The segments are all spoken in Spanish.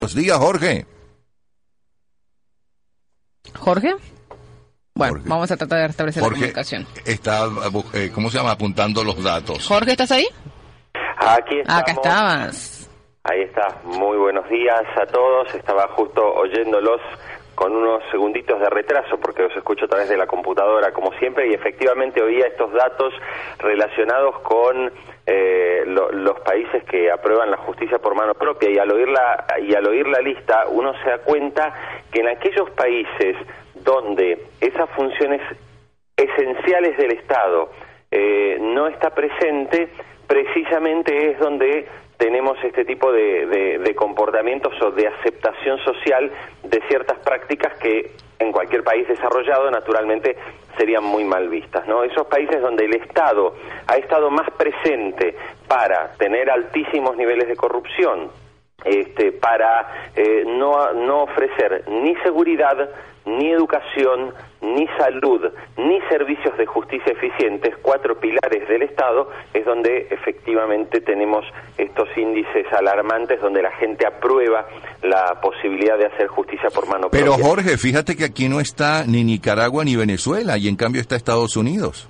Buenos días, Jorge. ¿Jorge? Bueno, Jorge. vamos a tratar de restablecer la Jorge comunicación. está, eh, ¿cómo se llama? Apuntando los datos. Jorge, ¿estás ahí? Aquí estamos. Acá estabas. Ahí está. Muy buenos días a todos. Estaba justo oyéndolos con unos segunditos de retraso porque los escucho a través de la computadora como siempre y efectivamente oía estos datos relacionados con eh, lo- los países que aprueban la justicia por mano propia y al oír la y al oír la lista uno se da cuenta que en aquellos países donde esas funciones esenciales del Estado eh, no está presente, precisamente es donde tenemos este tipo de, comportamientos o de aceptación social de ciertas prácticas que en cualquier país desarrollado naturalmente serían muy mal vistas. ¿no? Esos países donde el Estado ha estado más presente para tener altísimos niveles de corrupción, este, para eh, no, no ofrecer ni seguridad, ni educación, ni salud, ni servicios de justicia eficientes, cuatro pilares del Estado, es donde efectivamente tenemos estos índices alarmantes donde la gente aprueba la posibilidad de hacer justicia por mano Pero propia. Jorge, fíjate que aquí no está ni Nicaragua ni Venezuela y en cambio está Estados Unidos.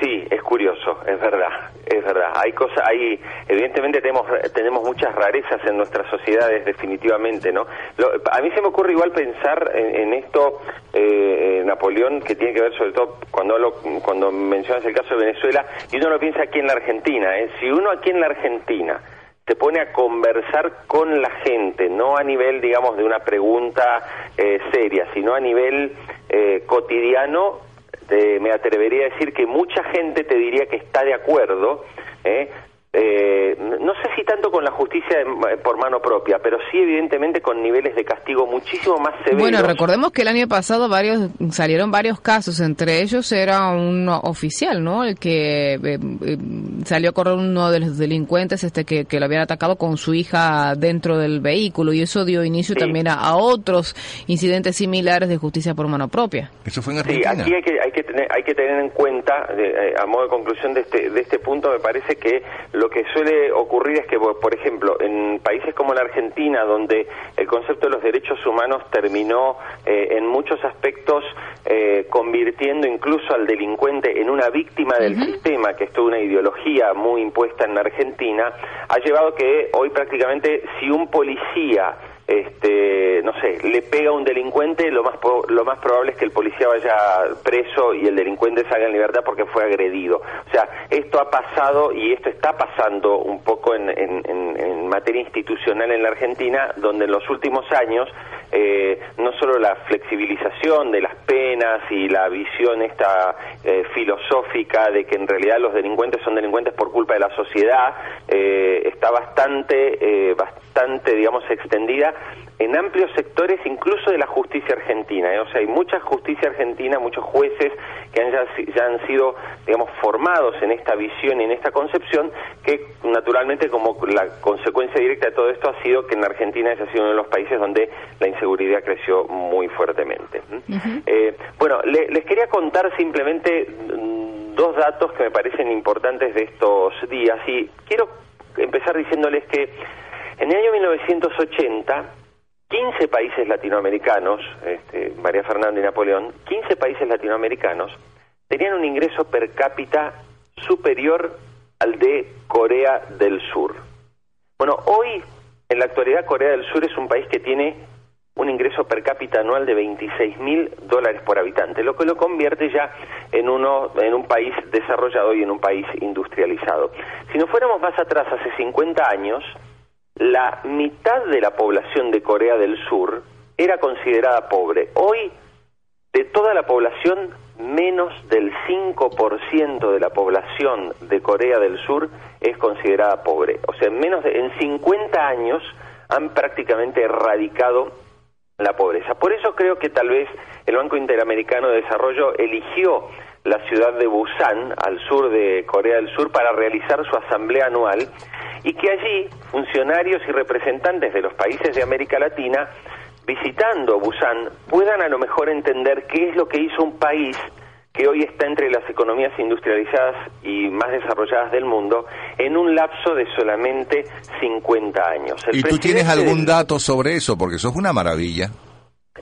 Sí, es curioso, es verdad, verdad. Hay cosas, hay, evidentemente tenemos tenemos muchas rarezas en nuestras sociedades, definitivamente, ¿no? Lo- a mí se me ocurre igual pensar en, en esto, eh, eh, Napoleón, que tiene que ver sobre todo cuando hablo, cuando mencionas el caso de Venezuela, y uno lo piensa aquí en la Argentina, ¿eh? Si uno aquí en la Argentina se pone a conversar con la gente, no a nivel, digamos, de una pregunta eh, seria, sino a nivel eh, cotidiano, te- me atrevería a decir que mucha gente te diría que está de acuerdo, ¿eh? Eh, no sé si tanto con la justicia de- por mano propia, pero sí evidentemente con niveles de castigo muchísimo más severos. Bueno, recordemos que el año pasado varios salieron varios casos, entre ellos era un oficial, ¿no? El que eh, eh, salió a correr uno de los delincuentes este que, que lo habían atacado con su hija dentro del vehículo y eso dio inicio Sí. también a, a otros incidentes similares de justicia por mano propia. Eso fue en Sí, Argentina. aquí hay que, hay que, tener, hay que tener en cuenta, de- eh, a modo de conclusión de este, de este punto, me parece que lo que suele ocurrir es que, por por ejemplo, en países como la Argentina, donde el concepto de los derechos humanos terminó eh, en muchos aspectos eh, convirtiendo incluso al delincuente en una víctima del sistema, que es toda una ideología muy impuesta en la Argentina, ha llevado que hoy prácticamente si un policía este, no sé, le pega a un delincuente, lo más lo más probable es que el policía vaya preso y el delincuente salga en libertad porque fue agredido. O sea, esto ha pasado y esto está pasando un poco en, en- en- en materia institucional en la Argentina, donde en los últimos años eh, no solo la flexibilización de las penas y la visión esta eh, filosófica de que en realidad los delincuentes son delincuentes por culpa de la sociedad eh, está bastante eh, bastante digamos extendida en amplios sectores incluso de la justicia argentina ¿eh? o sea hay mucha justicia argentina muchos jueces que han ya, ya han sido digamos formados en esta visión y en esta concepción que naturalmente como la consecuencia directa de todo esto ha sido que en Argentina ese ha sido uno de los países donde la inseguridad creció muy fuertemente. Eh, bueno le- les quería contar simplemente mm, dos datos que me parecen importantes de estos días y quiero empezar diciéndoles que en el año 1980 15 países latinoamericanos, este, María Fernanda y Napoleón, 15 países latinoamericanos tenían un ingreso per cápita superior al de Corea del Sur. Bueno, hoy, en la actualidad, Corea del Sur es un país que tiene un ingreso per cápita anual de 26 mil dólares por habitante, lo que lo convierte ya en, uno, en un país desarrollado y en un país industrializado. Si nos fuéramos más atrás, hace 50 años, la mitad de la población de Corea del Sur era considerada pobre. Hoy, de toda la población, menos del 5% de la población de Corea del Sur es considerada pobre. O sea, en menos de, en 50 años han prácticamente erradicado la pobreza. Por eso creo que tal vez el Banco Interamericano de Desarrollo eligió la ciudad de Busan, al sur de Corea del Sur, para realizar su asamblea anual y que allí funcionarios y representantes de los países de América Latina, visitando Busan, puedan a lo mejor entender qué es lo que hizo un país que hoy está entre las economías industrializadas y más desarrolladas del mundo en un lapso de solamente 50 años. ¿Y tú tienes algún dato sobre eso? Porque eso es una maravilla.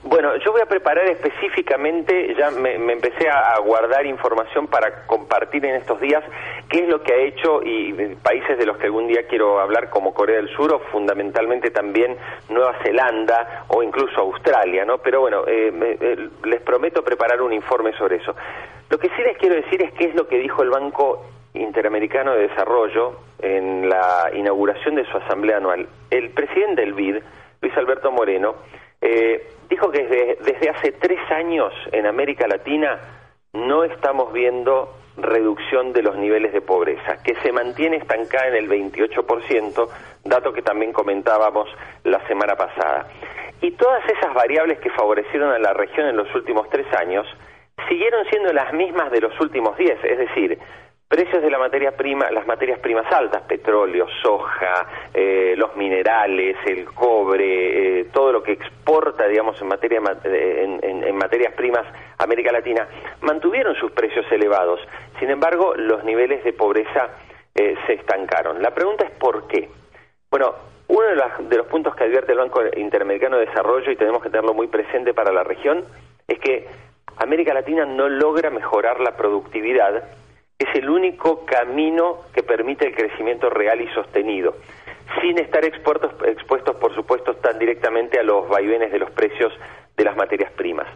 Bueno, yo voy a preparar específicamente, ya me, empecé a, guardar información para compartir en estos días qué es lo que ha hecho y países de los que algún día quiero hablar como Corea del Sur o fundamentalmente también Nueva Zelanda o incluso Australia, ¿no? Pero bueno, eh, eh, les prometo preparar un informe sobre eso. Lo que sí les quiero decir es qué es lo que dijo el Banco Interamericano de Desarrollo en la inauguración de su asamblea anual. El presidente del BID, Luis Alberto Moreno, eh, dijo que desde, desde hace tres años en América Latina no estamos viendo reducción de los niveles de pobreza, que se mantiene estancada en el 28%, dato que también comentábamos la semana pasada. Y todas esas variables que favorecieron a la región en los últimos tres años siguieron siendo las mismas de los últimos diez, es decir, precios de la materia prima, las materias primas altas, petróleo, soja, eh, los minerales, el cobre, eh, todo lo que exporta, digamos, en, materia, en, materias primas América Latina, mantuvieron sus precios elevados. Sin embargo, los niveles de pobreza eh, se estancaron. La pregunta es por qué. Bueno, uno de, de los puntos que advierte el Banco Interamericano de Desarrollo, y tenemos que tenerlo muy presente para la región, es que América Latina no logra mejorar la productividad es el único camino que permite el crecimiento real y sostenido, sin estar expuestos, por supuesto, tan directamente a los vaivenes de los precios de las materias primas.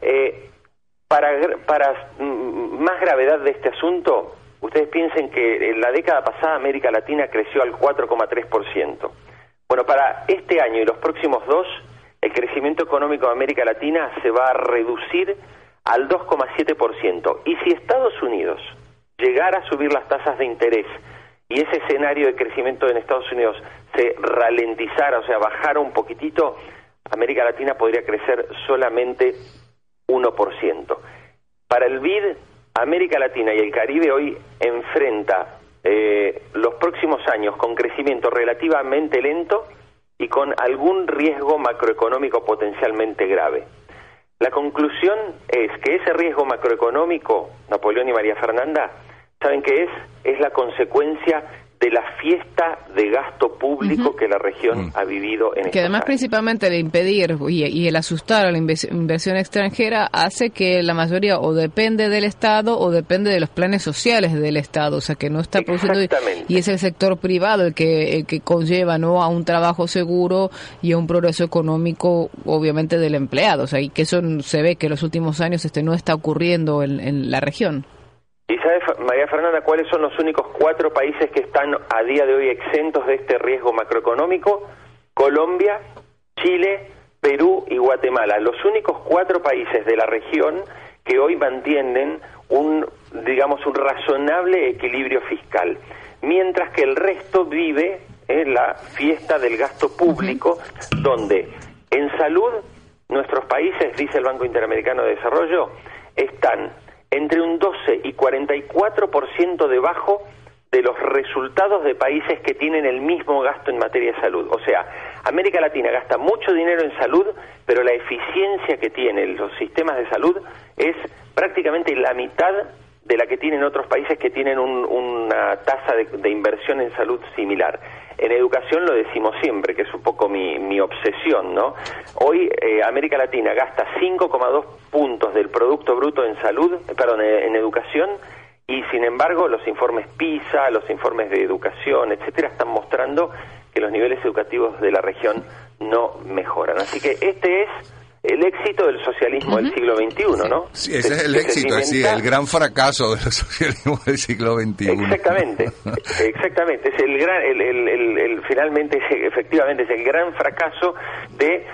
Eh, para, para más gravedad de este asunto, ustedes piensen que en la década pasada América Latina creció al 4,3%. Bueno, para este año y los próximos dos, el crecimiento económico de América Latina se va a reducir al 2,7%. Y si Estados Unidos llegar a subir las tasas de interés y ese escenario de crecimiento en Estados Unidos se ralentizara, o sea, bajara un poquitito, América Latina podría crecer solamente 1%. Para el BID, América Latina y el Caribe hoy enfrenta eh, los próximos años con crecimiento relativamente lento y con algún riesgo macroeconómico potencialmente grave. La conclusión es que ese riesgo macroeconómico, Napoleón y María Fernanda, ¿saben qué es? Es la consecuencia de la fiesta de gasto público que la región mm. ha vivido en Que además principalmente el impedir y, el asustar a la inversión extranjera hace que la mayoría o depende del Estado o depende de los planes sociales del Estado, o sea que no está produciendo y es el sector privado el que, que conlleva no a un trabajo seguro y a un progreso económico obviamente del empleado, o sea y que eso se ve que en los últimos años este no está ocurriendo en la región. ¿Y sabe, María Fernanda, cuáles son los únicos cuatro países que están a día de hoy exentos de este riesgo macroeconómico? Colombia, Chile, Perú y Guatemala. Los únicos cuatro países de la región que hoy mantienen un, digamos, un razonable equilibrio fiscal, mientras que el resto vive en la fiesta del gasto público, donde en salud nuestros países, dice el Banco Interamericano de Desarrollo, están entre un 12 y 44% debajo de los resultados de países que tienen el mismo gasto en materia de salud. O sea, América Latina gasta mucho dinero en salud, pero la eficiencia que tienen los sistemas de salud es prácticamente la mitad de la que tienen otros países que tienen una tasa de, inversión en salud similar. En educación lo decimos siempre, que es un poco mi, obsesión, ¿no? Hoy eh, América Latina gasta 5,2 puntos del Producto Bruto en salud, eh, perdón, eh, en educación, y sin embargo los informes PISA, los informes de educación, etcétera, están mostrando que los niveles educativos de la región no mejoran. Así que este es el éxito del socialismo del siglo XXI, ¿no? Sí, ese es el éxito, es el gran fracaso del socialismo del siglo XXI. Exactamente, exactamente. Es el gran, el, el, el, finalmente, efectivamente, es el gran fracaso de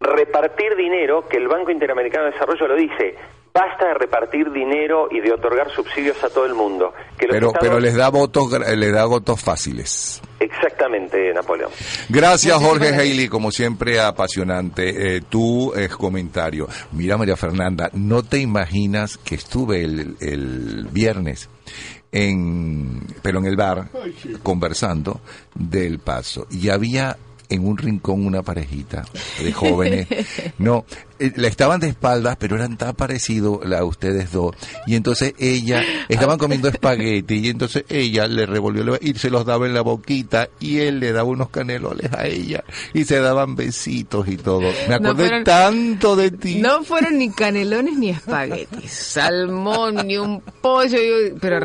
repartir dinero, que el Banco Interamericano de Desarrollo lo dice, basta de repartir dinero y de otorgar subsidios a todo el mundo. pero, pero les da votos, les da votos fáciles. Exactamente, Napoleón. Gracias, Jorge Haley, como siempre, apasionante. Eh, tu eh, comentario. Mira, María Fernanda, no te imaginas que estuve el, el viernes en, pero en el bar, conversando del paso. Y había en un rincón una parejita de jóvenes. No, eh, la estaban de espaldas, pero eran tan parecidos a ustedes dos. Y entonces ella, estaban comiendo espagueti, y entonces ella le revolvió y se los daba en la boquita, y él le daba unos canelones a ella, y se daban besitos y todo. Me acordé tanto de ti. No fueron ni canelones ni espaguetis, salmón, ni un pollo, pero